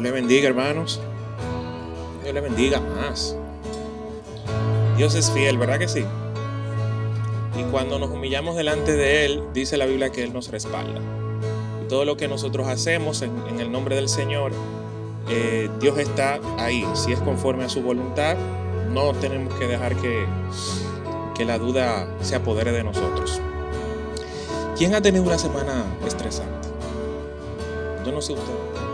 Dios le bendiga, hermanos. Dios le bendiga más. Dios es fiel, ¿verdad que sí? Y cuando nos humillamos delante de Él, dice la Biblia que Él nos respalda. Y todo lo que nosotros hacemos en, el nombre del Señor, eh, Dios está ahí. Si es conforme a su voluntad, no tenemos que dejar que, que la duda se apodere de nosotros. ¿Quién ha tenido una semana estresante? Yo no sé usted.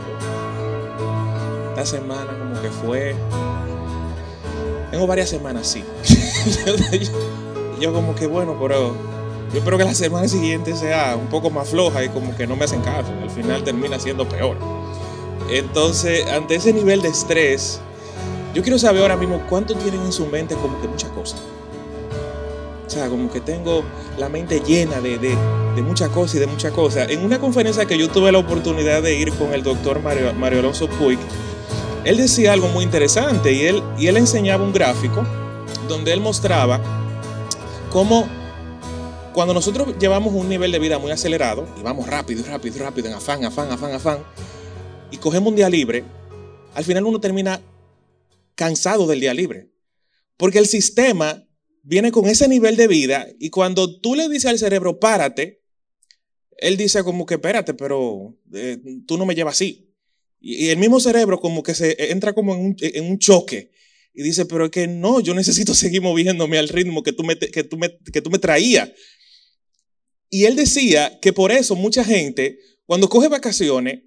Esta semana como que fue... Tengo varias semanas, sí. yo como que bueno, pero yo espero que la semana siguiente sea un poco más floja y como que no me hacen caso. Al final termina siendo peor. Entonces, ante ese nivel de estrés, yo quiero saber ahora mismo cuánto tienen en su mente como que muchas cosas. O sea, como que tengo la mente llena de, de, de muchas cosas y de muchas cosas. En una conferencia que yo tuve la oportunidad de ir con el doctor Mario, Mario Alonso Puig, él decía algo muy interesante y él, y él enseñaba un gráfico donde él mostraba cómo cuando nosotros llevamos un nivel de vida muy acelerado y vamos rápido, rápido, rápido, en afán, afán, afán, afán, y cogemos un día libre, al final uno termina cansado del día libre. Porque el sistema viene con ese nivel de vida y cuando tú le dices al cerebro, párate, él dice como que, espérate, pero eh, tú no me llevas así. Y, el mismo cerebro como que se entra como en un, en un, choque y dice, pero es que no, yo necesito seguir moviéndome al ritmo que tú me, que tú me, que tú me traías. Y él decía que por eso mucha gente, cuando coge vacaciones,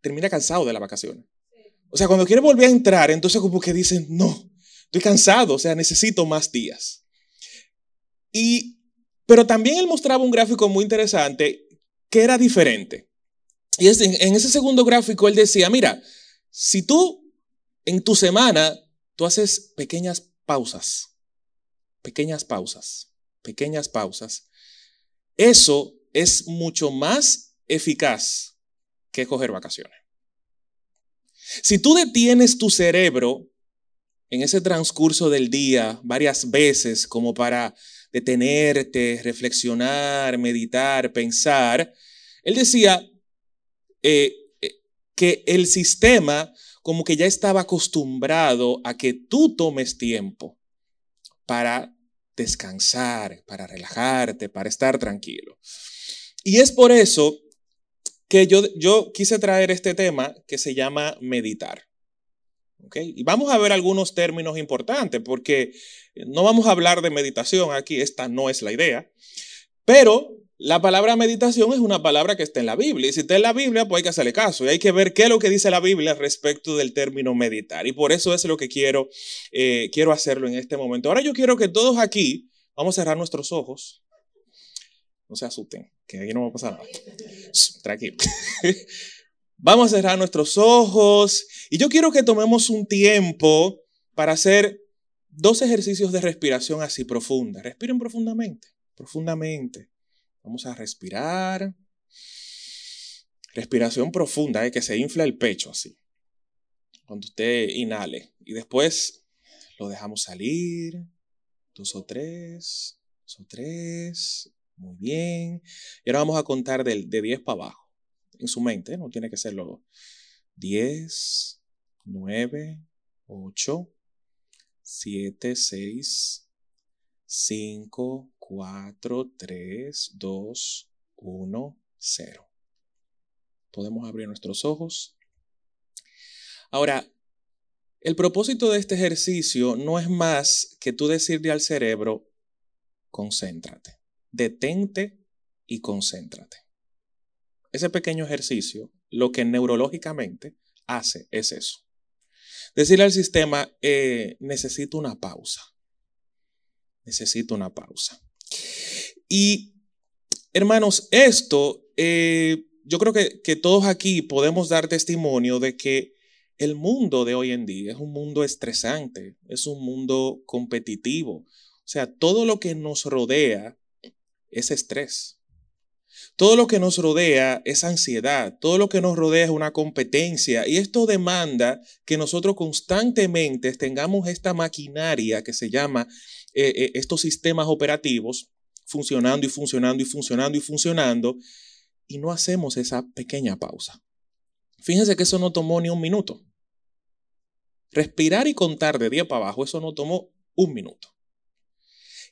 termina cansado de las vacaciones. O sea, cuando quiere volver a entrar, entonces como que dicen, no, estoy cansado, o sea, necesito más días. Y, pero también él mostraba un gráfico muy interesante que era diferente. Y en ese segundo gráfico él decía, mira, si tú en tu semana, tú haces pequeñas pausas, pequeñas pausas, pequeñas pausas, eso es mucho más eficaz que coger vacaciones. Si tú detienes tu cerebro en ese transcurso del día varias veces como para detenerte, reflexionar, meditar, pensar, él decía eh, que el sistema como que ya estaba acostumbrado a que tú tomes tiempo para descansar, para relajarte, para estar tranquilo. Y es por eso que yo, yo quise traer este tema que se llama meditar. ¿Okay? Y vamos a ver algunos términos importantes porque no vamos a hablar de meditación aquí, esta no es la idea, pero la palabra meditación es una palabra que está en la Biblia. Y si está en la Biblia, pues hay que hacerle caso. Y hay que ver qué es lo que dice la Biblia respecto del término meditar. Y por eso es lo que quiero, eh, quiero hacerlo en este momento. Ahora yo quiero que todos aquí, vamos a cerrar nuestros ojos. No se asusten, que aquí no va a pasar nada. Tranquilo. vamos a cerrar nuestros ojos. Y yo quiero que tomemos un tiempo para hacer dos ejercicios de respiración así profunda. Respiren profundamente, profundamente. Vamos a respirar. Respiración profunda, ¿eh? que se infla el pecho así. Cuando usted inhale. Y después lo dejamos salir. Dos o tres. Dos o tres. Muy bien. Y ahora vamos a contar de, de 10 para abajo. En su mente, no tiene que serlo. 10, 9, 8, 7, 6, 5, 4, 3, 2, 1, 0. Podemos abrir nuestros ojos. Ahora, el propósito de este ejercicio no es más que tú decirle al cerebro, concéntrate, detente y concéntrate. Ese pequeño ejercicio, lo que neurológicamente hace es eso. Decirle al sistema, eh, necesito una pausa. Necesito una pausa. Y, hermanos, esto, eh, yo creo que, que todos aquí podemos dar testimonio de que el mundo de hoy en día es un mundo estresante, es un mundo competitivo. O sea, todo lo que nos rodea es estrés. Todo lo que nos rodea es ansiedad, todo lo que nos rodea es una competencia y esto demanda que nosotros constantemente tengamos esta maquinaria que se llama eh, eh, estos sistemas operativos funcionando y funcionando y funcionando y funcionando y no hacemos esa pequeña pausa. Fíjense que eso no tomó ni un minuto. Respirar y contar de día para abajo, eso no tomó un minuto.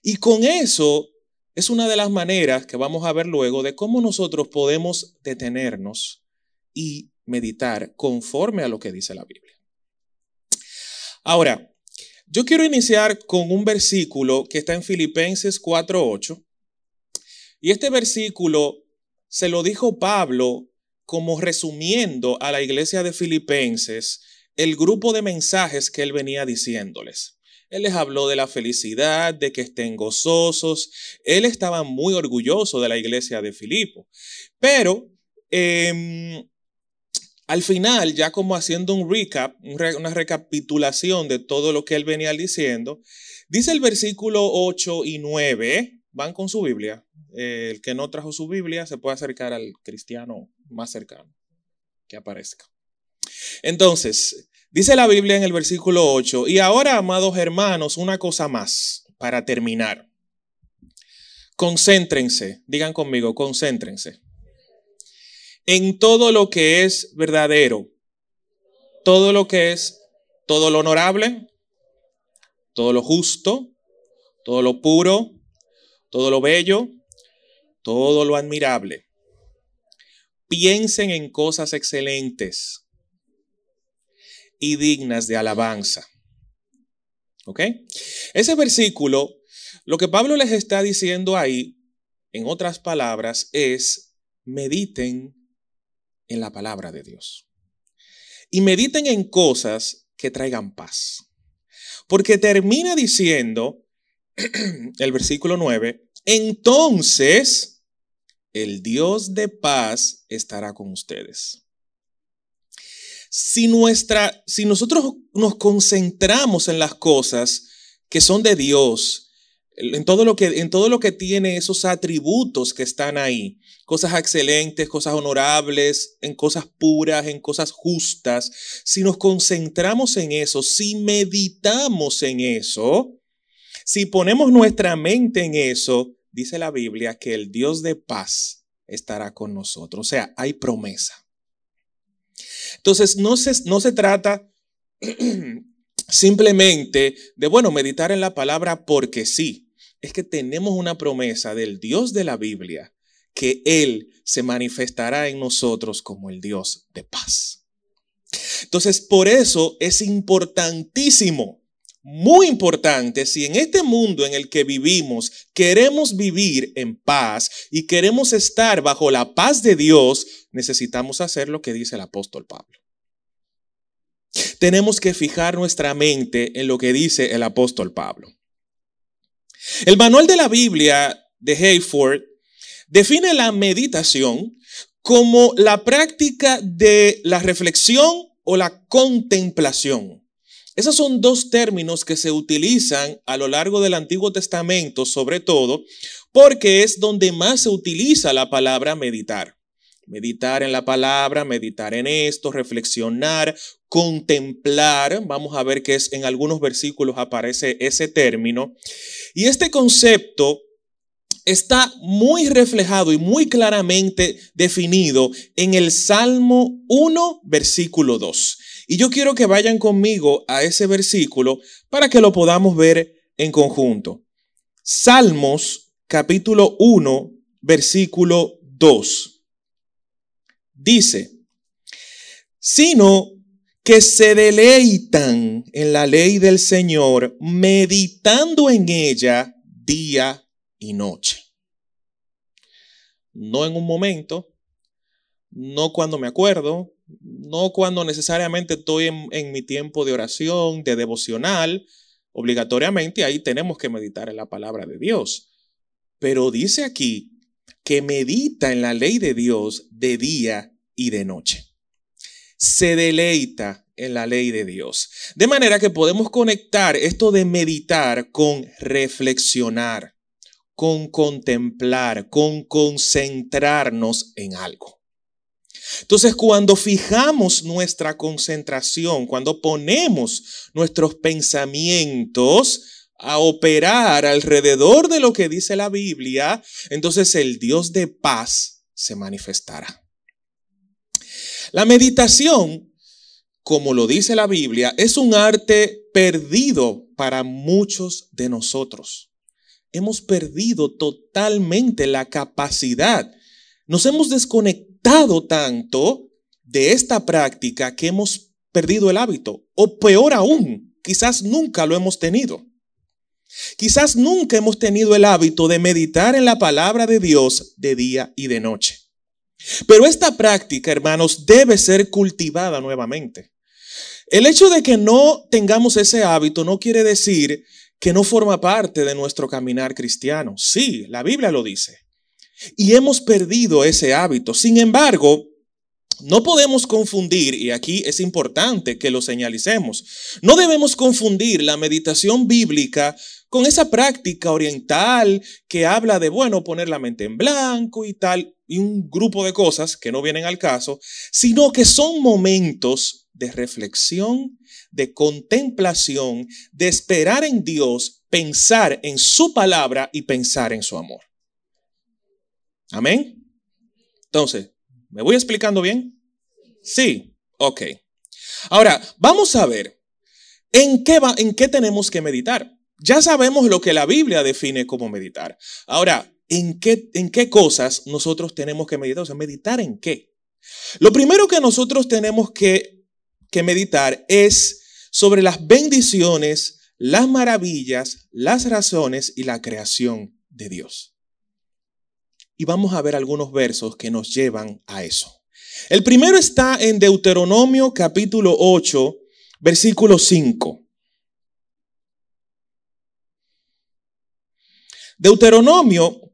Y con eso es una de las maneras que vamos a ver luego de cómo nosotros podemos detenernos y meditar conforme a lo que dice la Biblia. Ahora, yo quiero iniciar con un versículo que está en Filipenses 4.8. Y este versículo se lo dijo Pablo como resumiendo a la iglesia de Filipenses el grupo de mensajes que él venía diciéndoles. Él les habló de la felicidad, de que estén gozosos. Él estaba muy orgulloso de la iglesia de Filipo. Pero em, al final, ya como haciendo un recap, una recapitulación de todo lo que él venía diciendo, dice el versículo 8 y 9, van con su Biblia. el que no trajo su Biblia se puede acercar al cristiano más cercano que aparezca. Entonces, dice la Biblia en el versículo 8, y ahora, amados hermanos, una cosa más para terminar. Concéntrense, digan conmigo, concéntrense en todo lo que es verdadero, todo lo que es, todo lo honorable, todo lo justo, todo lo puro, todo lo bello, todo lo admirable. Piensen en cosas excelentes y dignas de alabanza. ¿Ok? Ese versículo, lo que Pablo les está diciendo ahí, en otras palabras, es mediten en la palabra de Dios. Y mediten en cosas que traigan paz. Porque termina diciendo el versículo 9, entonces el Dios de paz estará con ustedes. Si, nuestra, si nosotros nos concentramos en las cosas que son de Dios, en todo lo que, en todo lo que tiene esos atributos que están ahí, cosas excelentes, cosas honorables, en cosas puras, en cosas justas, si nos concentramos en eso, si meditamos en eso, si ponemos nuestra mente en eso, dice la Biblia que el Dios de paz estará con nosotros. O sea, hay promesa. Entonces, no se, no se trata simplemente de, bueno, meditar en la palabra porque sí. Es que tenemos una promesa del Dios de la Biblia que Él se manifestará en nosotros como el Dios de paz. Entonces, por eso es importantísimo, muy importante, si en este mundo en el que vivimos queremos vivir en paz y queremos estar bajo la paz de Dios, necesitamos hacer lo que dice el apóstol Pablo. Tenemos que fijar nuestra mente en lo que dice el apóstol Pablo. El manual de la Biblia de Hayford define la meditación como la práctica de la reflexión o la contemplación. Esos son dos términos que se utilizan a lo largo del Antiguo Testamento, sobre todo, porque es donde más se utiliza la palabra meditar. Meditar en la palabra, meditar en esto, reflexionar, contemplar. Vamos a ver que es, en algunos versículos aparece ese término. Y este concepto está muy reflejado y muy claramente definido en el Salmo 1, versículo 2. Y yo quiero que vayan conmigo a ese versículo para que lo podamos ver en conjunto. Salmos capítulo 1, versículo 2 dice, sino que se deleitan en la ley del Señor, meditando en ella día y noche. No en un momento, no cuando me acuerdo, no cuando necesariamente estoy en, mi tiempo de oración, de devocional, obligatoriamente ahí tenemos que meditar en la palabra de Dios. Pero dice aquí que medita en la ley de Dios de día y de noche. Se deleita en la ley de Dios. De manera que podemos conectar esto de meditar con reflexionar, con contemplar, con concentrarnos en algo. Entonces, cuando fijamos nuestra concentración, cuando ponemos nuestros pensamientos a operar alrededor de lo que dice la Biblia, entonces el Dios de paz se manifestará. La meditación, como lo dice la Biblia, es un arte perdido para muchos de nosotros. Hemos perdido totalmente la capacidad. Nos hemos desconectado tanto de esta práctica que hemos perdido el hábito. O peor aún, quizás nunca lo hemos tenido. Quizás nunca hemos tenido el hábito de meditar en la palabra de Dios de día y de noche. Pero esta práctica, hermanos, debe ser cultivada nuevamente. El hecho de que no tengamos ese hábito no quiere decir que no forma parte de nuestro caminar cristiano. Sí, la Biblia lo dice. Y hemos perdido ese hábito. Sin embargo, no podemos confundir, y aquí es importante que lo señalicemos, no debemos confundir la meditación bíblica con esa práctica oriental que habla de, bueno, poner la mente en blanco y tal, y un grupo de cosas que no vienen al caso, sino que son momentos de reflexión, de contemplación, de esperar en Dios, pensar en su palabra y pensar en su amor. Amén. Entonces, ¿me voy explicando bien? Sí, ok. Ahora, vamos a ver, ¿en qué, en qué tenemos que meditar? Ya sabemos lo que la Biblia define como meditar. Ahora, ¿en qué, en qué cosas nosotros tenemos que meditar? O sea, ¿meditar en qué? Lo primero que nosotros tenemos que, que meditar es sobre las bendiciones, las maravillas, las razones y la creación de Dios. Y vamos a ver algunos versos que nos llevan a eso. El primero está en Deuteronomio capítulo 8, versículo 5. Deuteronomio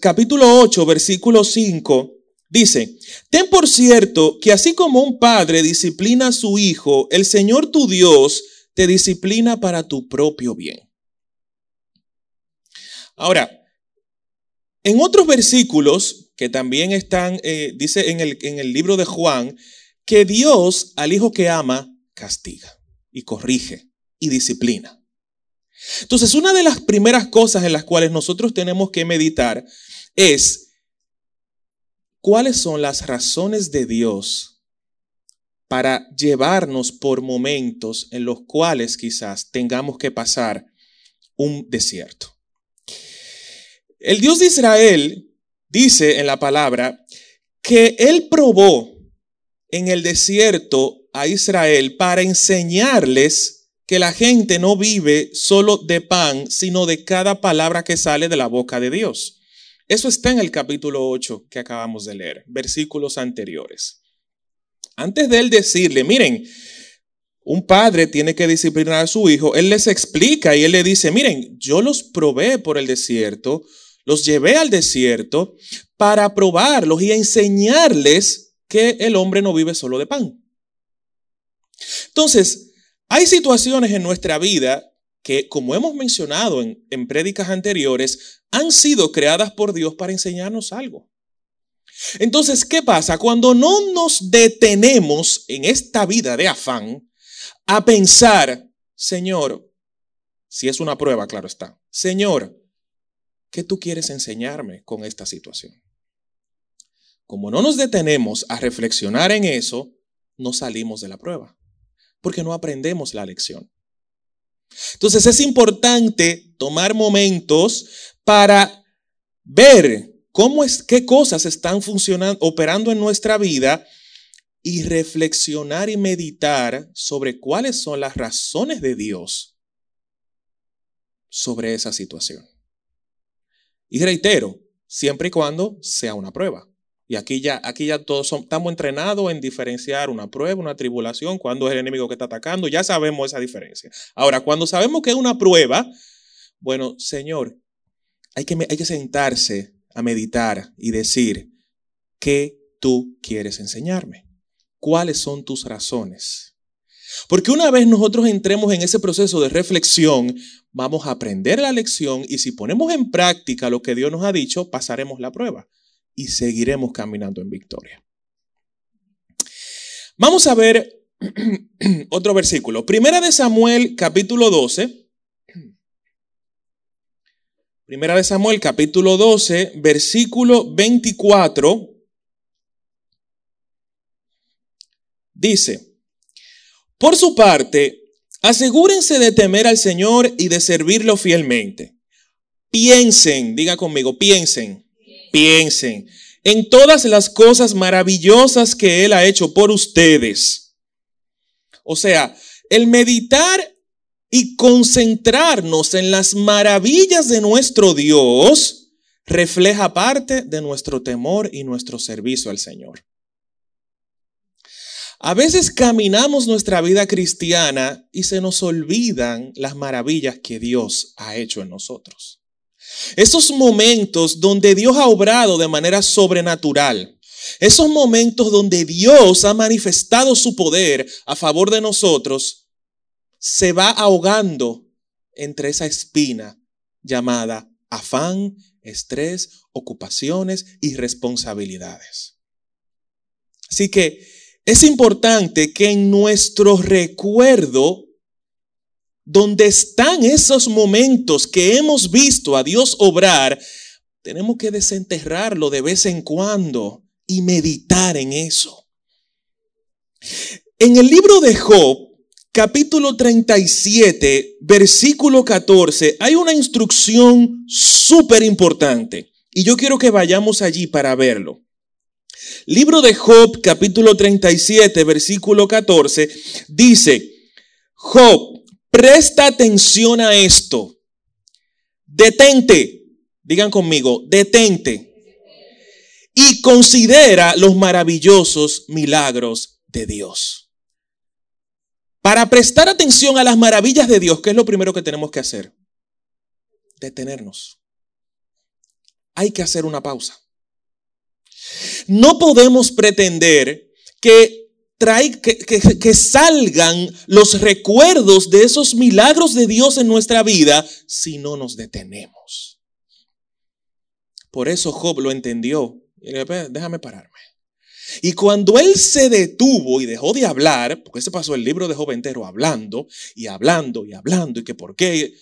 capítulo 8, versículo 5 dice, ten por cierto que así como un padre disciplina a su hijo, el Señor tu Dios te disciplina para tu propio bien. Ahora, en otros versículos que también están, eh, dice en el, en el libro de Juan, que Dios al hijo que ama castiga y corrige y disciplina. Entonces, una de las primeras cosas en las cuales nosotros tenemos que meditar es cuáles son las razones de Dios para llevarnos por momentos en los cuales quizás tengamos que pasar un desierto. El Dios de Israel dice en la palabra que Él probó en el desierto a Israel para enseñarles que la gente no vive solo de pan, sino de cada palabra que sale de la boca de Dios. Eso está en el capítulo 8 que acabamos de leer, versículos anteriores. Antes de él decirle, miren, un padre tiene que disciplinar a su hijo, él les explica y él le dice, miren, yo los probé por el desierto, los llevé al desierto para probarlos y enseñarles que el hombre no vive solo de pan. Entonces, hay situaciones en nuestra vida que, como hemos mencionado en, en prédicas anteriores, han sido creadas por Dios para enseñarnos algo. Entonces, ¿qué pasa? Cuando no nos detenemos en esta vida de afán a pensar, Señor, si es una prueba, claro está, Señor, ¿qué tú quieres enseñarme con esta situación? Como no nos detenemos a reflexionar en eso, no salimos de la prueba porque no aprendemos la lección. Entonces es importante tomar momentos para ver cómo es, qué cosas están funcionando, operando en nuestra vida y reflexionar y meditar sobre cuáles son las razones de Dios sobre esa situación. Y reitero, siempre y cuando sea una prueba. Y aquí ya, aquí ya todos estamos entrenados en diferenciar una prueba, una tribulación, cuando es el enemigo que está atacando, ya sabemos esa diferencia. Ahora, cuando sabemos que es una prueba, bueno, Señor, hay que, hay que sentarse a meditar y decir, ¿qué tú quieres enseñarme? ¿Cuáles son tus razones? Porque una vez nosotros entremos en ese proceso de reflexión, vamos a aprender la lección y si ponemos en práctica lo que Dios nos ha dicho, pasaremos la prueba y seguiremos caminando en victoria. Vamos a ver otro versículo. Primera de Samuel, capítulo 12. Primera de Samuel, capítulo 12, versículo 24. Dice, por su parte, asegúrense de temer al Señor y de servirlo fielmente. Piensen, diga conmigo, piensen, piensen en todas las cosas maravillosas que Él ha hecho por ustedes. O sea, el meditar y concentrarnos en las maravillas de nuestro Dios refleja parte de nuestro temor y nuestro servicio al Señor. A veces caminamos nuestra vida cristiana y se nos olvidan las maravillas que Dios ha hecho en nosotros. Esos momentos donde Dios ha obrado de manera sobrenatural, esos momentos donde Dios ha manifestado su poder a favor de nosotros, se va ahogando entre esa espina llamada afán, estrés, ocupaciones y responsabilidades. Así que es importante que en nuestro recuerdo, donde están esos momentos que hemos visto a Dios obrar, tenemos que desenterrarlo de vez en cuando y meditar en eso. En el libro de Job, capítulo 37, versículo 14, hay una instrucción súper importante y yo quiero que vayamos allí para verlo. Libro de Job, capítulo 37, versículo 14, dice, Job, presta atención a esto. Detente, digan conmigo, detente. Y considera los maravillosos milagros de Dios. Para prestar atención a las maravillas de Dios, ¿qué es lo primero que tenemos que hacer? Detenernos. Hay que hacer una pausa. No podemos pretender que, que, que salgan los recuerdos de esos milagros de Dios en nuestra vida si no nos detenemos. Por eso Job lo entendió. Déjame pararme. Y cuando él se detuvo y dejó de hablar, porque se pasó el libro de Job entero hablando y hablando y hablando y que por qué,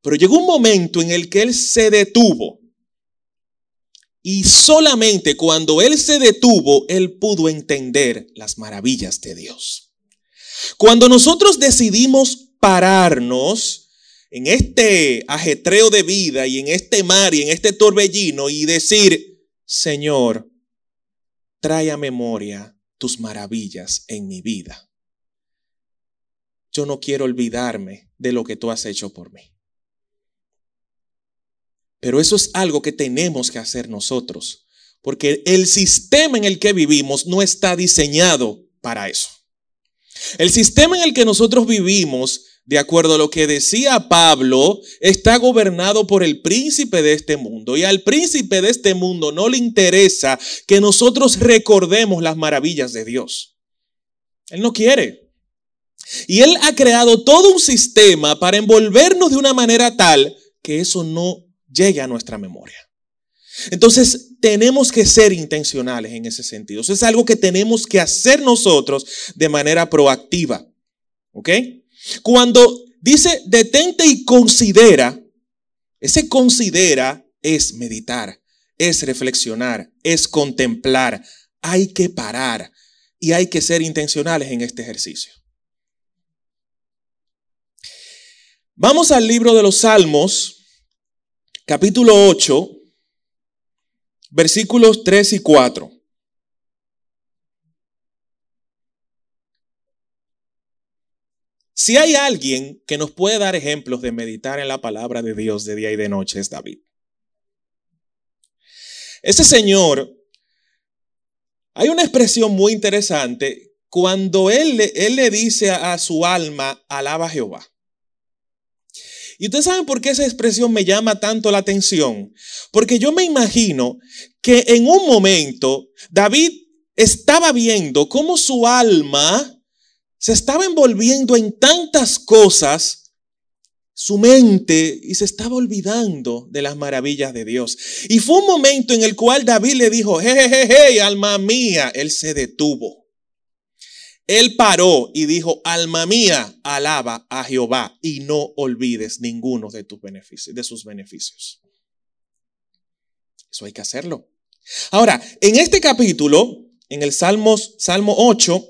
pero llegó un momento en el que él se detuvo. Y solamente cuando él se detuvo, él pudo entender las maravillas de Dios. Cuando nosotros decidimos pararnos en este ajetreo de vida y en este mar y en este torbellino y decir, Señor, trae a memoria tus maravillas en mi vida. Yo no quiero olvidarme de lo que tú has hecho por mí. Pero eso es algo que tenemos que hacer nosotros, porque el sistema en el que vivimos no está diseñado para eso. El sistema en el que nosotros vivimos de acuerdo a lo que decía Pablo, está gobernado por el príncipe de este mundo. Y al príncipe de este mundo no le interesa que nosotros recordemos las maravillas de Dios. Él no quiere. Y él ha creado todo un sistema para envolvernos de una manera tal que eso no llegue a nuestra memoria. Entonces, tenemos que ser intencionales en ese sentido. Eso es algo que tenemos que hacer nosotros de manera proactiva. ¿Ok? Cuando dice detente y considera, ese considera es meditar, es reflexionar, es contemplar. Hay que parar y hay que ser intencionales en este ejercicio. Vamos al libro de los Salmos, capítulo 8, versículos 3 y 4. Si hay alguien que nos puede dar ejemplos de meditar en la palabra de Dios de día y de noche es David. Ese señor, hay una expresión muy interesante cuando él, él le dice a, a su alma, alaba a Jehová. Y ustedes saben por qué esa expresión me llama tanto la atención. Porque yo me imagino que en un momento David estaba viendo cómo su alma se estaba envolviendo en tantas cosas, su mente, y se estaba olvidando de las maravillas de Dios. Y fue un momento en el cual David le dijo, jejeje, alma mía, él se detuvo. Él paró y dijo, alma mía, alaba a Jehová y no olvides ninguno de tus beneficios, de sus beneficios. Eso hay que hacerlo. Ahora, en este capítulo, en el Salmos, Salmo 8,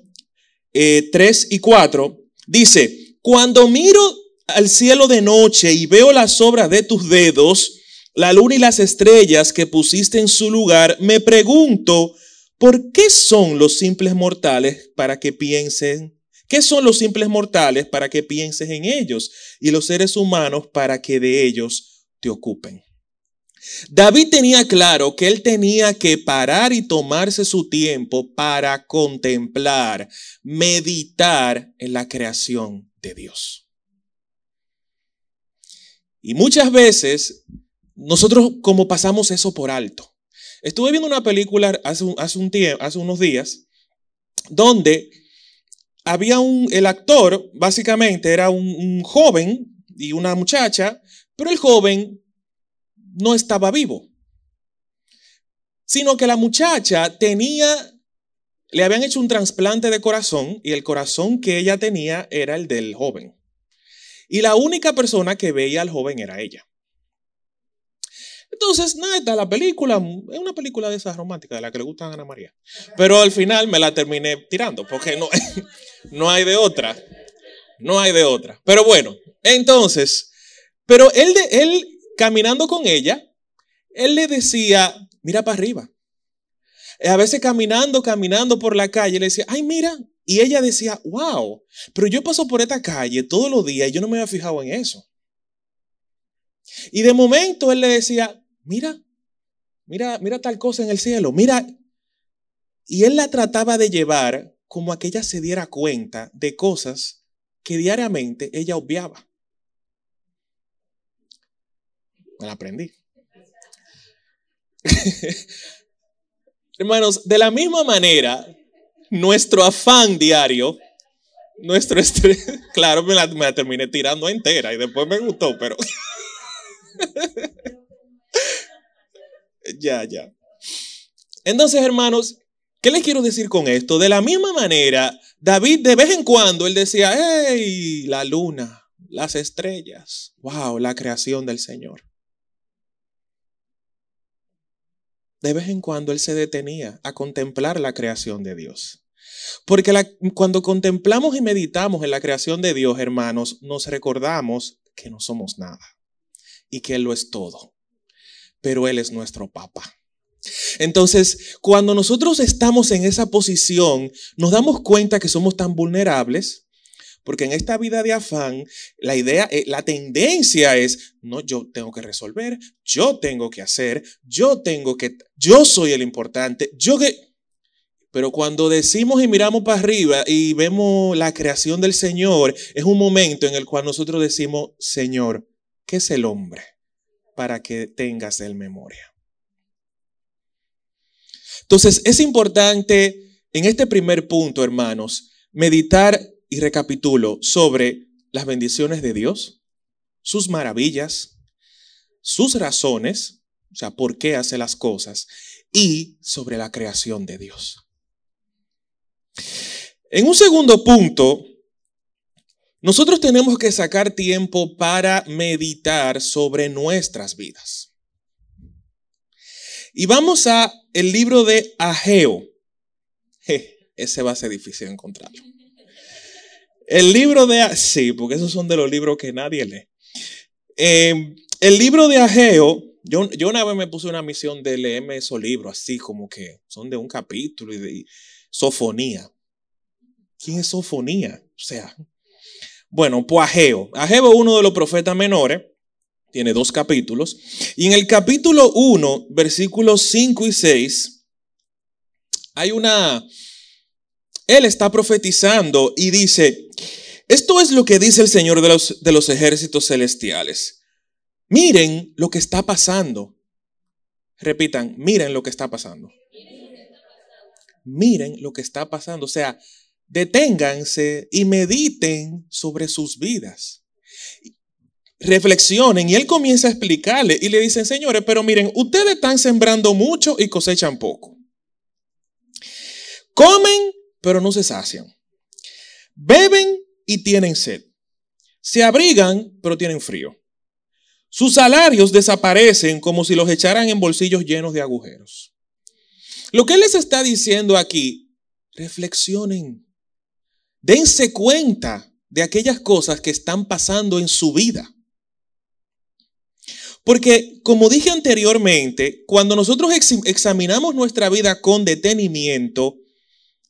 3 eh, y 4, dice, cuando miro al cielo de noche y veo las obras de tus dedos, la luna y las estrellas que pusiste en su lugar, me pregunto, ¿por qué son los simples mortales para que piensen? ¿Qué son los simples mortales para que pienses en ellos y los seres humanos para que de ellos te ocupen? David tenía claro que él tenía que parar y tomarse su tiempo para contemplar, meditar en la creación de Dios. Y muchas veces nosotros como pasamos eso por alto. Estuve viendo una película hace, hace, unos días donde había un, el actor básicamente era un, un joven y una muchacha, pero el joven no estaba vivo, sino que la muchacha tenía, le habían hecho un trasplante de corazón y el corazón que ella tenía era el del joven. Y la única persona que veía al joven era ella. Entonces, nada, la película, es una película de esas románticas, de la que le gusta a Ana María. Pero al final me la terminé tirando, porque no, no hay de otra. No hay de otra. Pero bueno, entonces, pero él, de, él caminando con ella, él le decía, mira para arriba. A veces caminando, caminando por la calle, le decía, ay, mira. Y ella decía, wow, pero yo paso por esta calle todos los días y yo no me había fijado en eso. Y de momento él le decía, mira, mira, mira tal cosa en el cielo, mira. Y él la trataba de llevar como a que ella se diera cuenta de cosas que diariamente ella obviaba. Me la aprendí. Hermanos, de la misma manera, nuestro afán diario, nuestro estrés, claro, me la, me la terminé tirando entera y después me gustó, pero... ya, ya. Entonces, hermanos, ¿qué les quiero decir con esto? De la misma manera, David de vez en cuando, él decía, hey, la luna, las estrellas, wow, la creación del Señor. De vez en cuando él se detenía a contemplar la creación de Dios. Porque cuando contemplamos y meditamos en la creación de Dios, hermanos, nos recordamos que no somos nada y que Él lo es todo. Pero Él es nuestro Papa. Entonces, cuando nosotros estamos en esa posición, nos damos cuenta que somos tan vulnerables, porque en esta vida de afán, la idea, eh, la tendencia es, no, yo tengo que resolver, yo tengo que hacer, yo tengo que, yo soy el importante, yo que... Pero cuando decimos y miramos para arriba y vemos la creación del Señor, es un momento en el cual nosotros decimos, Señor, ¿Qué es el hombre? Para que tengas el memoria. Entonces, es importante en este primer punto, hermanos, meditar y recapitulo sobre las bendiciones de Dios, sus maravillas, sus razones, o sea, por qué hace las cosas, y sobre la creación de Dios. En un segundo punto, nosotros tenemos que sacar tiempo para meditar sobre nuestras vidas. Y vamos a el libro de Ageo. ese va a ser difícil encontrarlo. El libro de... Sí, porque esos son de los libros que nadie lee. Em, el libro de Ageo, yo, yo, una vez me puse una misión de leerme esos libros, así como que son de un capítulo y de sofonía. ¿Quién es sofonía? O sea, bueno, pues Ageo. Ageo es uno de los profetas menores. Tiene dos capítulos. Y en el capítulo 1, versículos 5 y 6, hay una... Él está profetizando y dice, esto es lo que dice el Señor de los, de los ejércitos celestiales. Miren lo que está pasando. Repitan, miren lo que está pasando. Miren lo que está pasando. O sea, deténganse y mediten sobre sus vidas. Reflexionen y él comienza a explicarle y le dicen, señores, pero miren, ustedes están sembrando mucho y cosechan poco. Comen, pero no se sacian. Beben y tienen sed. Se abrigan, pero tienen frío. Sus salarios desaparecen como si los echaran en bolsillos llenos de agujeros. Lo que él les está diciendo aquí, reflexionen dense cuenta de aquellas cosas que están pasando en su vida. Porque, como dije anteriormente, cuando nosotros examinamos nuestra vida con detenimiento,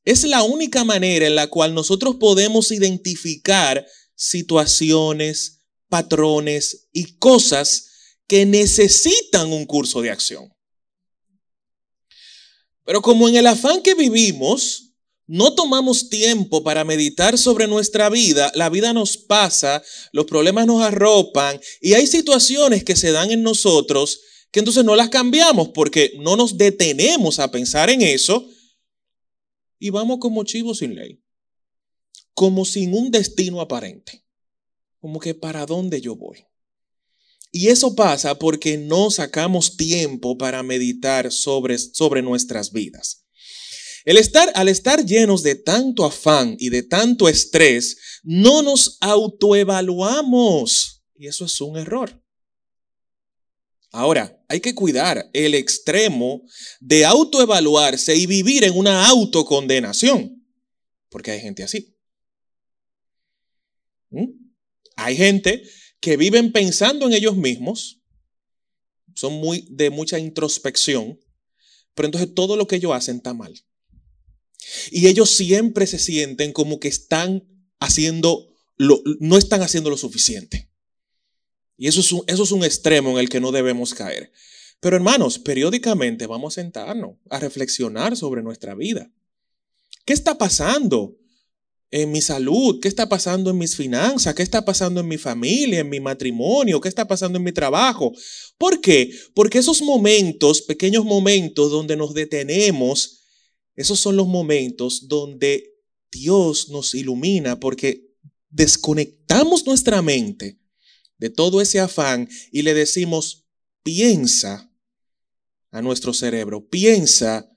es la única manera en la cual nosotros podemos identificar situaciones, patrones y cosas que necesitan un curso de acción. Pero como en el afán que vivimos, no tomamos tiempo para meditar sobre nuestra vida, la vida nos pasa, los problemas nos arropan y hay situaciones que se dan en nosotros que entonces no las cambiamos porque no nos detenemos a pensar en eso y vamos como chivos sin ley, como sin un destino aparente, como que para dónde yo voy. Y eso pasa porque no sacamos tiempo para meditar sobre, sobre nuestras vidas. El estar, al estar llenos de tanto afán y de tanto estrés, no nos autoevaluamos. Y eso es un error. Ahora, hay que cuidar el extremo de autoevaluarse y vivir en una autocondenación. Porque hay gente así. ¿Mm? Hay gente que viven pensando en ellos mismos, son muy de mucha introspección, pero entonces todo lo que ellos hacen está mal. Y ellos siempre se sienten como que están haciendo, lo, no están haciendo lo suficiente. Y eso es, un, eso es un extremo en el que no debemos caer. Pero hermanos, periódicamente vamos a sentarnos a reflexionar sobre nuestra vida. ¿Qué está pasando en mi salud? ¿Qué está pasando en mis finanzas? ¿Qué está pasando en mi familia, en mi matrimonio? ¿Qué está pasando en mi trabajo? ¿Por qué? Porque esos momentos, pequeños momentos donde nos detenemos esos son los momentos donde Dios nos ilumina porque desconectamos nuestra mente de todo ese afán y le decimos, piensa a nuestro cerebro, piensa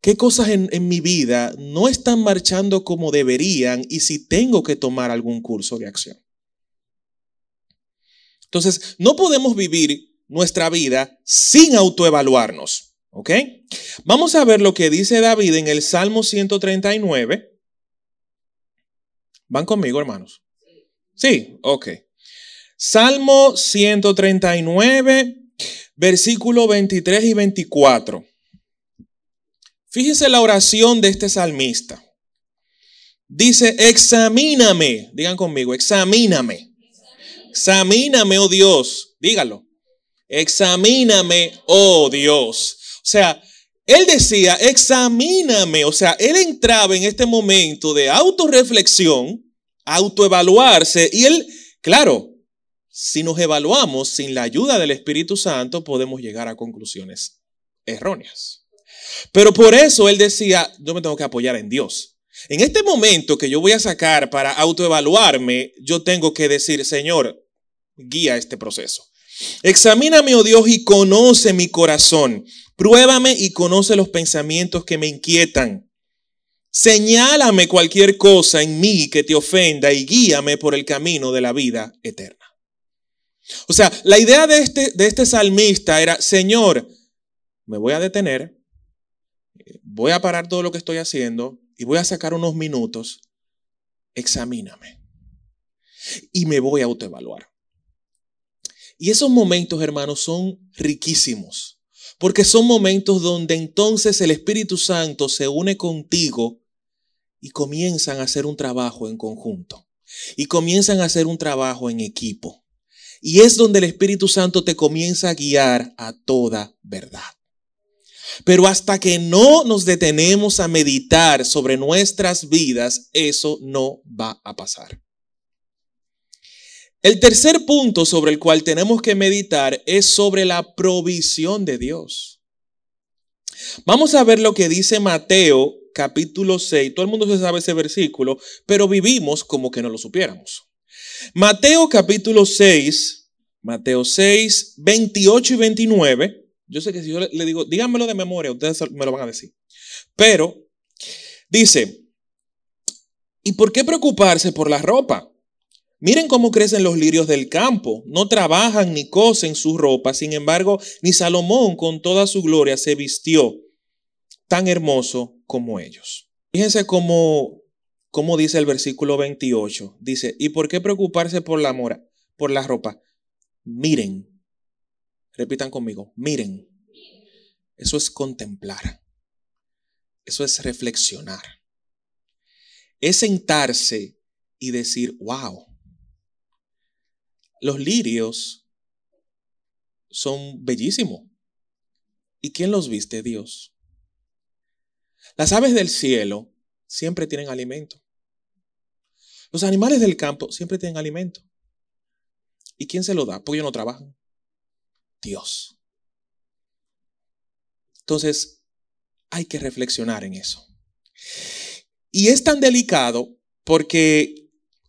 qué cosas en, en, mi vida no están marchando como deberían y si tengo que tomar algún curso de acción. Entonces, no podemos vivir nuestra vida sin autoevaluarnos. ¿Ok? Vamos a ver lo que dice David en el Salmo 139. ¿Van conmigo, hermanos? Sí, ok. Salmo 139, versículo 23 y 24. Fíjense la oración de este salmista. Dice, examíname, digan conmigo, examíname. Examíname, oh Dios, dígalo. Examíname, oh Dios. O sea, él decía, examíname. O sea, él entraba en este momento de autorreflexión, autoevaluarse. Y él, claro, si nos evaluamos sin la ayuda del Espíritu Santo, podemos llegar a conclusiones erróneas. Pero por eso él decía, yo me tengo que apoyar en Dios. En este momento que yo voy a sacar para autoevaluarme, yo tengo que decir, Señor, guía este proceso. Examíname, oh Dios, y conoce mi corazón. Pruébame y conoce los pensamientos que me inquietan. Señálame cualquier cosa en mí que te ofenda y guíame por el camino de la vida eterna. O sea, la idea de este, de este salmista era, Señor, me voy a detener, voy a parar todo lo que estoy haciendo y voy a sacar unos minutos, examíname. Y me voy a autoevaluar. Y esos momentos, hermanos, son riquísimos. Porque son momentos donde entonces el Espíritu Santo se une contigo y comienzan a hacer un trabajo en conjunto. Y comienzan a hacer un trabajo en equipo. Y es donde el Espíritu Santo te comienza a guiar a toda verdad. Pero hasta que no nos detenemos a meditar sobre nuestras vidas, eso no va a pasar. El tercer punto sobre el cual tenemos que meditar es sobre la provisión de Dios. Vamos a ver lo que dice Mateo capítulo 6. Todo el mundo se sabe ese versículo, pero vivimos como que no lo supiéramos. Mateo capítulo 6, Mateo 6, 28 y 29. Yo sé que si yo le digo, díganmelo de memoria, ustedes me lo van a decir. Pero dice, ¿y por qué preocuparse por la ropa? Miren cómo crecen los lirios del campo. No trabajan ni cosen su ropa. Sin embargo, ni Salomón con toda su gloria se vistió tan hermoso como ellos. Fíjense cómo ¿Cómo dice el versículo 28? Dice, ¿y por qué preocuparse por la mora, por la ropa? Miren. Repitan conmigo, miren. Eso es contemplar. Eso es reflexionar. Es sentarse y decir, wow, los lirios son bellísimos. ¿Y quién los viste? Dios. Las aves del cielo siempre tienen alimento. Los animales del campo siempre tienen alimento. ¿Y quién se lo da? Porque ellos no trabajan. Dios. Entonces, hay que reflexionar en eso. Y es tan delicado porque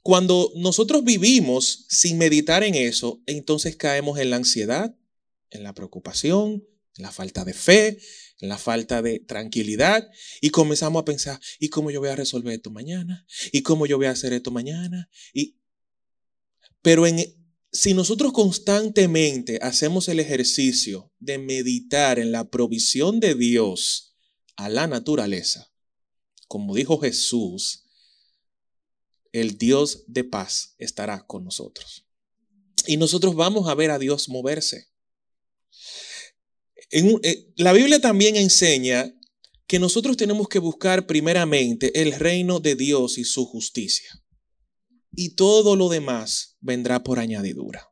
cuando nosotros vivimos sin meditar en eso, entonces caemos en la ansiedad, en la preocupación, en la falta de fe, en la falta de tranquilidad y comenzamos a pensar, ¿y cómo yo voy a resolver esto mañana? ¿Y cómo yo voy a hacer esto mañana? Y pero si nosotros constantemente hacemos el ejercicio de meditar en la provisión de Dios a la naturaleza, como dijo Jesús, el Dios de paz estará con nosotros. Y nosotros vamos a ver a Dios moverse. Eh, la Biblia también enseña que nosotros tenemos que buscar primeramente el reino de Dios y su justicia. Y todo lo demás vendrá por añadidura.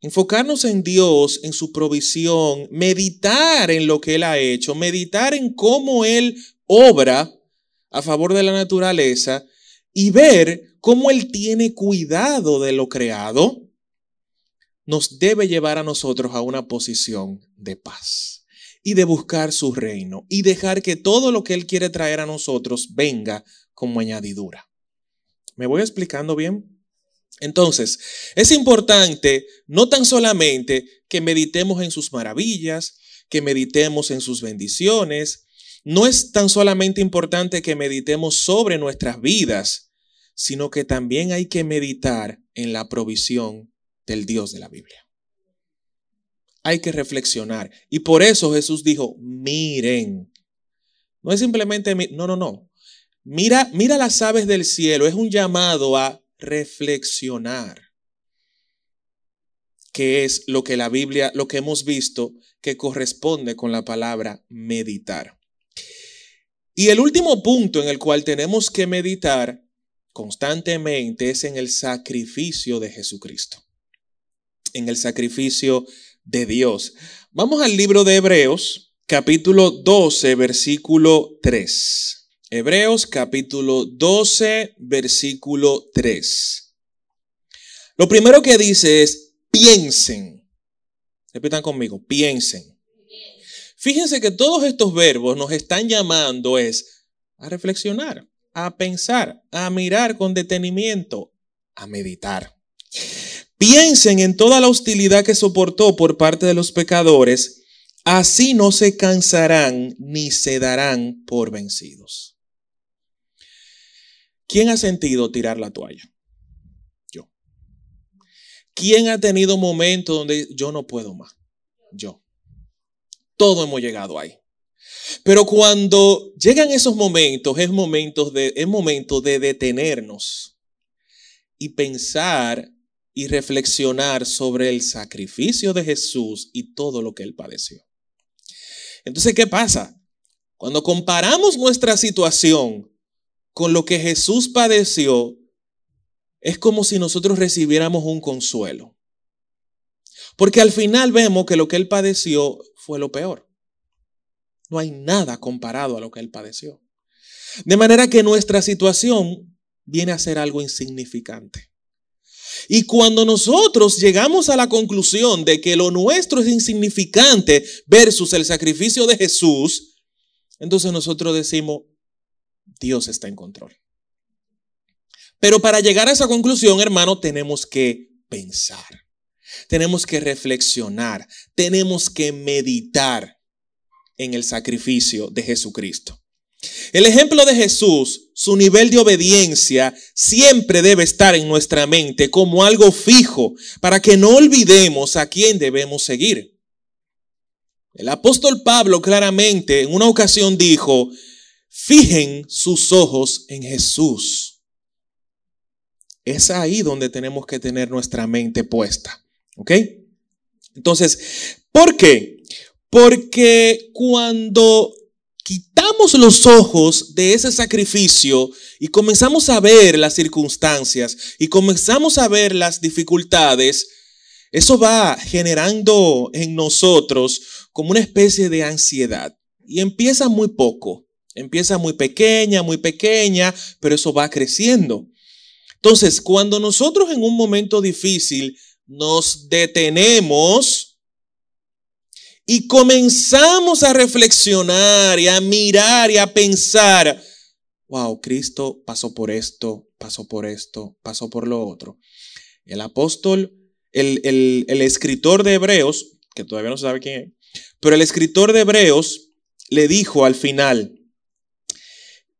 Enfocarnos en Dios, en su provisión, meditar en lo que Él ha hecho, meditar en cómo Él obra a favor de la naturaleza y ver cómo Él tiene cuidado de lo creado, nos debe llevar a nosotros a una posición de paz y de buscar su reino y dejar que todo lo que Él quiere traer a nosotros venga como añadidura. ¿Me voy explicando bien? Entonces, es importante no tan solamente que meditemos en sus maravillas, que meditemos en sus bendiciones, no es tan solamente importante que meditemos sobre nuestras vidas, sino que también hay que meditar en la provisión del Dios de la Biblia. Hay que reflexionar. Y por eso Jesús dijo, miren. No es simplemente, no, no, no. Mira, mira las aves del cielo. Es un llamado a reflexionar. Que es lo que la Biblia, lo que hemos visto que corresponde con la palabra meditar. Y el último punto en el cual tenemos que meditar constantemente es en el sacrificio de Jesucristo, en el sacrificio de Dios. Vamos al libro de Hebreos, capítulo 12, versículo 3. Hebreos, capítulo 12, versículo 3. Lo primero que dice es, piensen. Repitan conmigo, piensen. Fíjense que todos estos verbos nos están llamando es a reflexionar, a pensar, a mirar con detenimiento, a meditar. Piensen en toda la hostilidad que soportó por parte de los pecadores, así no se cansarán ni se darán por vencidos. ¿Quién ha sentido tirar la toalla? Yo. ¿Quién ha tenido momentos donde yo no puedo más? Yo. Todo hemos llegado ahí. Pero cuando llegan esos momentos, es, momentos de, es momento de detenernos y pensar y reflexionar sobre el sacrificio de Jesús y todo lo que él padeció. Entonces, ¿qué pasa? Cuando comparamos nuestra situación con lo que Jesús padeció, es como si nosotros recibiéramos un consuelo. Porque al final vemos que lo que él padeció fue lo peor. No hay nada comparado a lo que él padeció. De manera que nuestra situación viene a ser algo insignificante. Y cuando nosotros llegamos a la conclusión de que lo nuestro es insignificante versus el sacrificio de Jesús, entonces nosotros decimos, Dios está en control. Pero para llegar a esa conclusión, hermano, tenemos que pensar. Tenemos que reflexionar, tenemos que meditar en el sacrificio de Jesucristo. El ejemplo de Jesús, su nivel de obediencia, siempre debe estar en nuestra mente como algo fijo para que no olvidemos a quién debemos seguir. El apóstol Pablo claramente en una ocasión dijo, fijen sus ojos en Jesús. Es ahí donde tenemos que tener nuestra mente puesta. ¿Ok? Entonces, ¿por qué? Porque cuando quitamos los ojos de ese sacrificio y comenzamos a ver las circunstancias y comenzamos a ver las dificultades, eso va generando en nosotros como una especie de ansiedad. Y empieza muy poco, empieza muy pequeña, muy pequeña, pero eso va creciendo. Entonces, cuando nosotros en un momento difícil nos detenemos y comenzamos a reflexionar y a mirar y a pensar, wow, Cristo pasó por esto, pasó por esto, pasó por lo otro. El apóstol, el, el, escritor de Hebreos, que todavía no se sabe quién es, pero el escritor de Hebreos le dijo al final,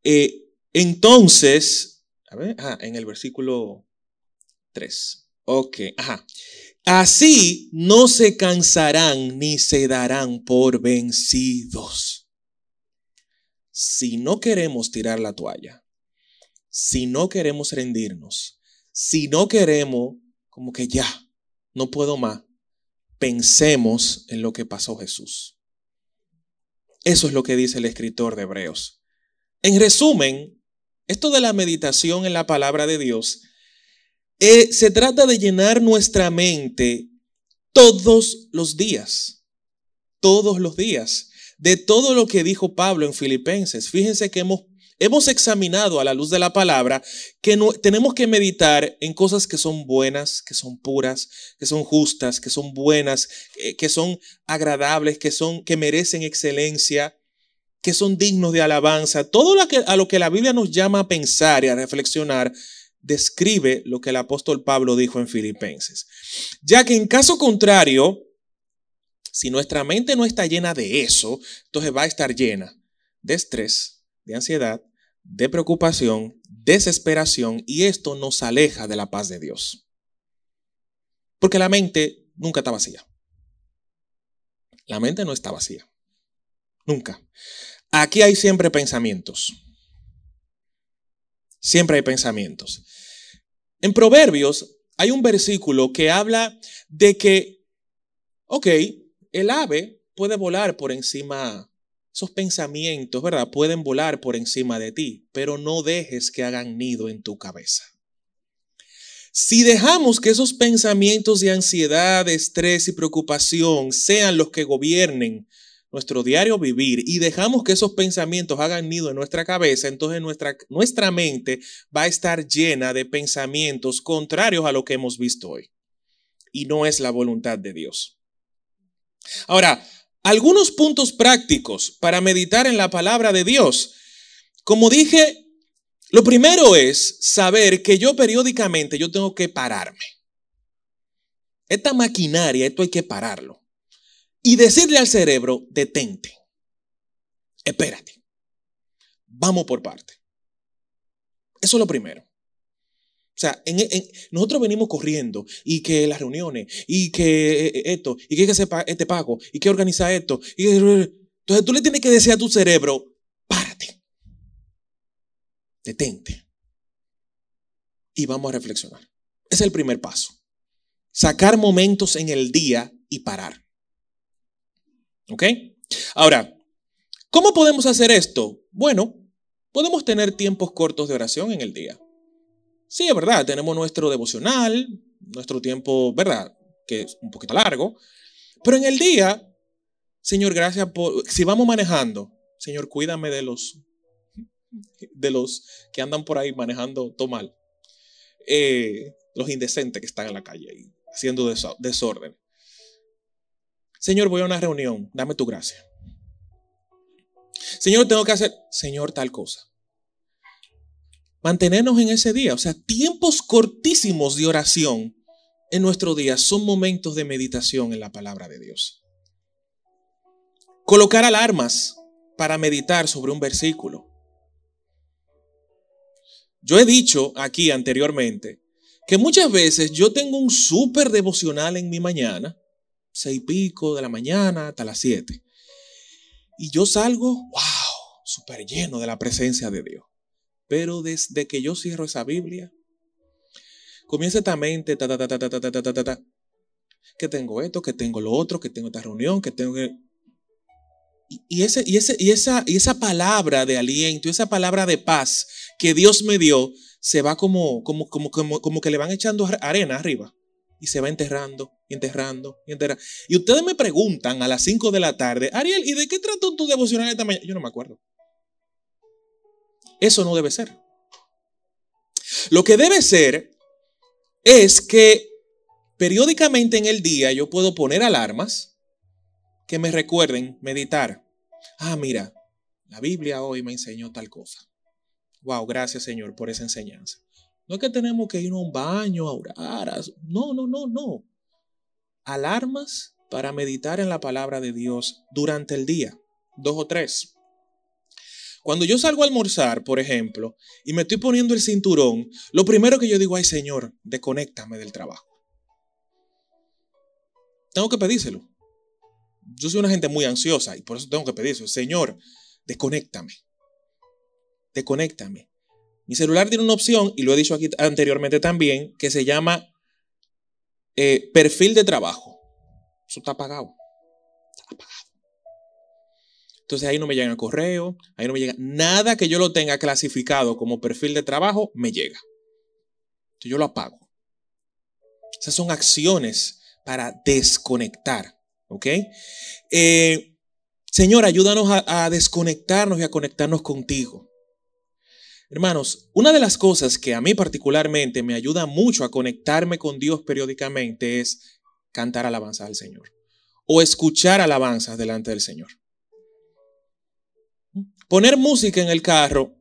eh, entonces, ah, en el versículo 3. Ok, ajá. Así no se cansarán ni se darán por vencidos. Si no queremos tirar la toalla, si no queremos rendirnos, si no queremos como que ya, no puedo más, pensemos en lo que pasó Jesús. Eso es lo que dice el escritor de Hebreos. En resumen, esto de la meditación en la palabra de Dios eh, se trata de llenar nuestra mente todos los días, todos los días, de todo lo que dijo Pablo en Filipenses. Fíjense que hemos, hemos examinado a la luz de la palabra que no, tenemos que meditar en cosas que son buenas, que son puras, que son justas, que son buenas, eh, que son agradables, que, son, que merecen excelencia que son dignos de alabanza, todo lo que, a lo que la Biblia nos llama a pensar y a reflexionar, describe lo que el apóstol Pablo dijo en Filipenses. Ya que en caso contrario, si nuestra mente no está llena de eso, entonces va a estar llena de estrés, de ansiedad, de preocupación, desesperación, y esto nos aleja de la paz de Dios. Porque la mente nunca está vacía. La mente no está vacía. Nunca. Aquí hay siempre pensamientos. Siempre hay pensamientos. En Proverbios hay un versículo que habla de que, ok, el ave puede volar por encima, esos pensamientos, ¿verdad? Pueden volar por encima de ti, pero no dejes que hagan nido en tu cabeza. Si dejamos que esos pensamientos de ansiedad, estrés y preocupación sean los que gobiernen nuestro diario vivir y dejamos que esos pensamientos hagan nido en nuestra cabeza, entonces nuestra, nuestra mente va a estar llena de pensamientos contrarios a lo que hemos visto hoy. Y no es la voluntad de Dios. Ahora, algunos puntos prácticos para meditar en la palabra de Dios. Como dije, lo primero es saber que yo periódicamente yo tengo que pararme. Esta maquinaria, esto hay que pararlo y decirle al cerebro, detente, espérate, vamos por parte. Eso es lo primero. O sea, nosotros venimos corriendo y que las reuniones y que eh, eh, esto y que, que sepa este pago y que organiza esto. Y entonces tú le tienes que decir a tu cerebro, párate, detente y vamos a reflexionar. Ese es el primer paso. Sacar momentos en el día y parar. ¿Ok? Ahora, ¿cómo podemos hacer esto? Bueno, podemos tener tiempos cortos de oración en el día. Sí, es verdad, tenemos nuestro devocional, nuestro tiempo, ¿verdad? Que es un poquito largo. Pero en el día, Señor, gracias por... Si vamos manejando, Señor, cuídame de los, de los que andan por ahí manejando todo mal. Eh, los indecentes que están en la calle y haciendo desorden. Señor, voy a una reunión, dame tu gracia. Señor, tengo que hacer, Señor, tal cosa. Mantenernos en ese día, o sea, tiempos cortísimos de oración en nuestro día son momentos de meditación en la palabra de Dios. Colocar alarmas para meditar sobre un versículo. Yo he dicho aquí anteriormente que muchas veces yo tengo un súper devocional en mi mañana seis y pico de la mañana hasta las siete. Y yo salgo, wow, súper lleno de la presencia de Dios. Pero desde que yo cierro esa Biblia, comienza esta mente, ta, ta, ta, ta, ta, ta, ta, ta, ta, que tengo esto, que tengo lo otro, que tengo esta reunión, que tengo que... Y, ese, y, ese, y, esa, y esa palabra de aliento, esa palabra de paz que Dios me dio, se va como, como, como, como, como que le van echando arena arriba y se va enterrando, enterrando, enterrando. Y ustedes me preguntan a las 5 de la tarde, Ariel, ¿y de qué trató tu devocional esta mañana? Yo no me acuerdo. Eso no debe ser. Lo que debe ser es que periódicamente en el día yo puedo poner alarmas que me recuerden meditar. Ah, mira, la Biblia hoy me enseñó tal cosa. Wow, gracias Señor por esa enseñanza. No es que tenemos que ir a un baño a orar. No, no, no, no. Alarmas para meditar en la palabra de Dios durante el día. Dos o tres. Cuando yo salgo a almorzar, por ejemplo, y me estoy poniendo el cinturón, lo primero que yo digo, ay Señor, desconéctame del trabajo. Tengo que pedírselo. Yo soy una gente muy ansiosa y por eso tengo que pedírselo. Señor, desconéctame. Desconéctame. Mi celular tiene una opción, y lo he dicho aquí anteriormente también, que se llama eh, perfil de trabajo. Eso está apagado. Está apagado. Entonces ahí no me llega el correo, ahí no me llega nada que yo lo tenga clasificado como perfil de trabajo, me llega. Entonces yo lo apago. Esas son acciones para desconectar. ¿Ok? Eh, Señor, ayúdanos a desconectarnos y a conectarnos contigo. Hermanos, una de las cosas que a mí particularmente me ayuda mucho a conectarme con Dios periódicamente es cantar alabanzas al Señor o escuchar alabanzas delante del Señor. Poner música en el carro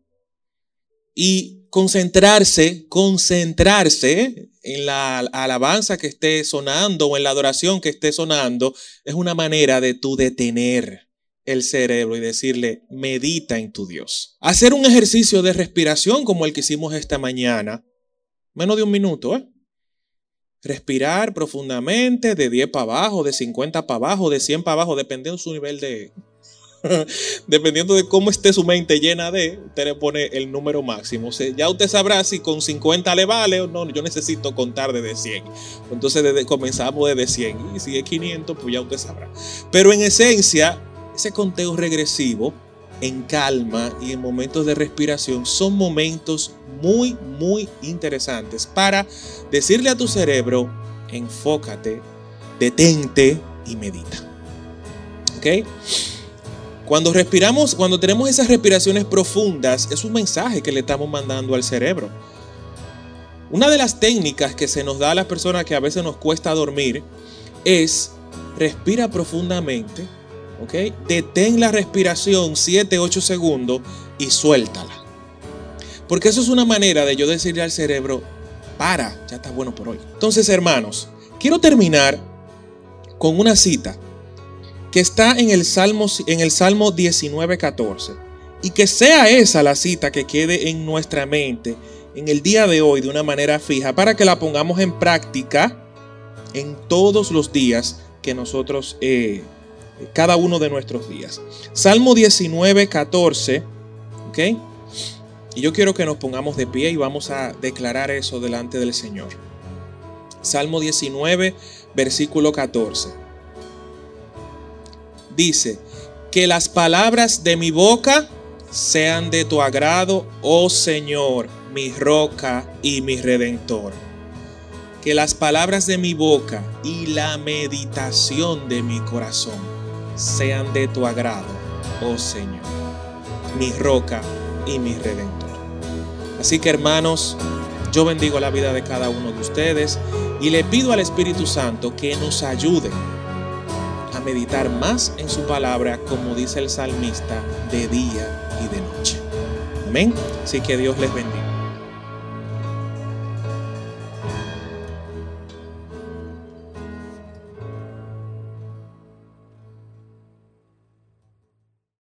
y concentrarse, concentrarse en la alabanza que esté sonando o en la adoración que esté sonando es una manera de tú detener el cerebro y decirle, medita en tu Dios. Hacer un ejercicio de respiración como el que hicimos esta mañana, menos de un minuto, ¿eh? Respirar profundamente de 10 para abajo, de 50 para abajo, de 100 para abajo, dependiendo de su nivel de, dependiendo de cómo esté su mente llena de, usted le pone el número máximo. ya usted sabrá si con 50 le vale o no. Yo necesito contar desde 100. Entonces desde, comenzamos desde 100. Y si es 500, pues ya usted sabrá. Pero en esencia, ese conteo regresivo en calma y en momentos de respiración son momentos muy, muy interesantes para decirle a tu cerebro, enfócate, detente y medita. ¿Ok? Cuando respiramos, cuando tenemos esas respiraciones profundas, es un mensaje que le estamos mandando al cerebro. Una de las técnicas que se nos da a las personas que a veces nos cuesta dormir es respira profundamente, ¿ok? Detén la respiración 7, 8 segundos y suéltala. Porque eso es una manera de yo decirle al cerebro, para, ya está bueno por hoy. Entonces, hermanos, quiero terminar con una cita que está en el Salmo, en el Salmo 19, 14. Y que sea esa la cita que quede en nuestra mente en el día de hoy de una manera fija para que la pongamos en práctica en todos los días que nosotros, eh, cada uno de nuestros días. Salmo 19, 14. ¿Ok? Y yo quiero que nos pongamos de pie y vamos a declarar eso delante del Señor. Salmo 19, versículo 14 dice, que las palabras de mi boca sean de tu agrado, oh Señor, mi roca y mi redentor. Que las palabras de mi boca y la meditación de mi corazón sean de tu agrado, oh Señor, mi roca y mi redentor. Así que hermanos, yo bendigo la vida de cada uno de ustedes y le pido al Espíritu Santo que nos ayude meditar más en su palabra, como dice el salmista, de día y de noche. Amén. Así que Dios les bendiga.